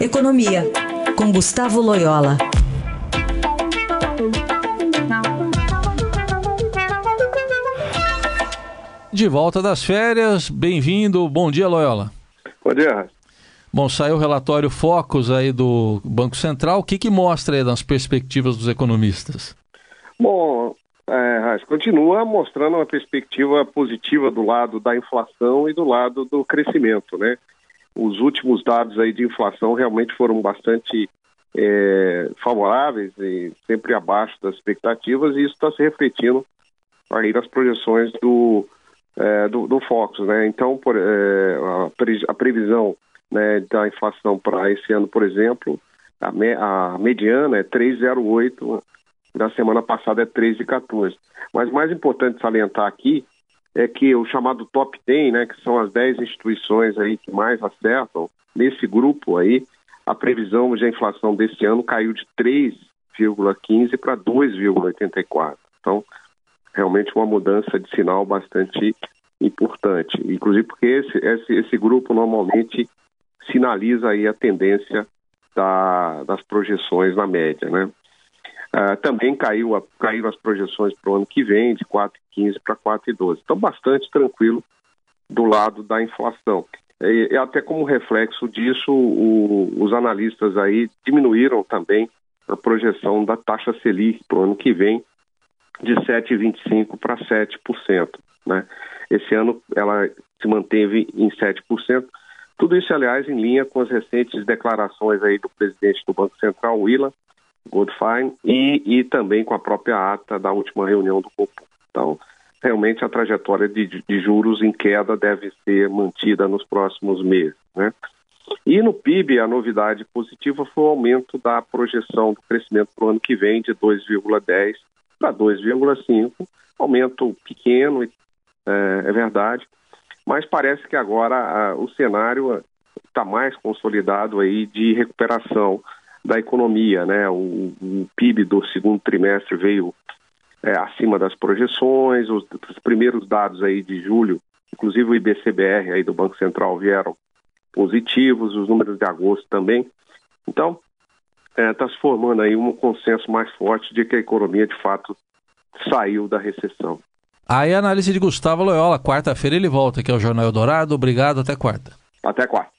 Economia, com Gustavo Loyola. De volta das férias, bem-vindo. Bom dia, Loyola. Bom dia. Bom, saiu o relatório Focus aí do Banco Central. O que, que mostra aí nas perspectivas dos economistas? Bom, é, continua mostrando uma perspectiva positiva do lado da inflação e do lado do crescimento, né? Os últimos dados aí de inflação realmente foram bastante é, favoráveis e sempre abaixo das expectativas e isso está se refletindo aí nas projeções do, é, do, do né? Então, por, é, a, pre, a, previsão né, da inflação para esse ano, por exemplo, a, me, a mediana é 3,08 da semana passada é 13,14. Mas mais importante salientar aqui é que o chamado top 10, né, que são as 10 instituições aí que mais acertam, nesse grupo aí, a previsão de inflação desse ano caiu de 3,15 para 2,84. Então, realmente uma mudança de sinal bastante importante. Inclusive porque esse, esse, esse grupo normalmente sinaliza aí a tendência da, das projeções na média, né? Uh, também caiu a, as projeções para o ano que vem, de 4,15 para 4,12. Então, bastante tranquilo do lado da inflação. E, e até como reflexo disso, o, os analistas aí diminuíram também a projeção da taxa Selic para o ano que vem de 7,25% para 7%. Né? Esse ano ela se manteve em 7%. Tudo isso, aliás, em linha com as recentes declarações aí do presidente do Banco Central, Willa, Goldfein e, e também com a própria ata da última reunião do Copom. Então, realmente a trajetória de, de, juros em queda deve ser mantida nos próximos meses. Né? E no PIB, a novidade positiva foi o aumento da projeção do crescimento para o ano que vem de 2,10 para 2,5, aumento pequeno, é, é, verdade, mas parece que agora a, o cenário está mais consolidado aí de recuperação da economia, né? O, o PIB do segundo trimestre veio é, acima das projeções, os, os, primeiros dados aí de julho, inclusive o IBCBR aí do Banco Central vieram positivos, os números de agosto também. Então, está é, tá se formando aí um consenso mais forte de que a economia de fato saiu da recessão. Aí a análise de Gustavo Loyola, quarta-feira ele volta aqui ao Jornal Eldorado. Obrigado, até quarta. Até quarta.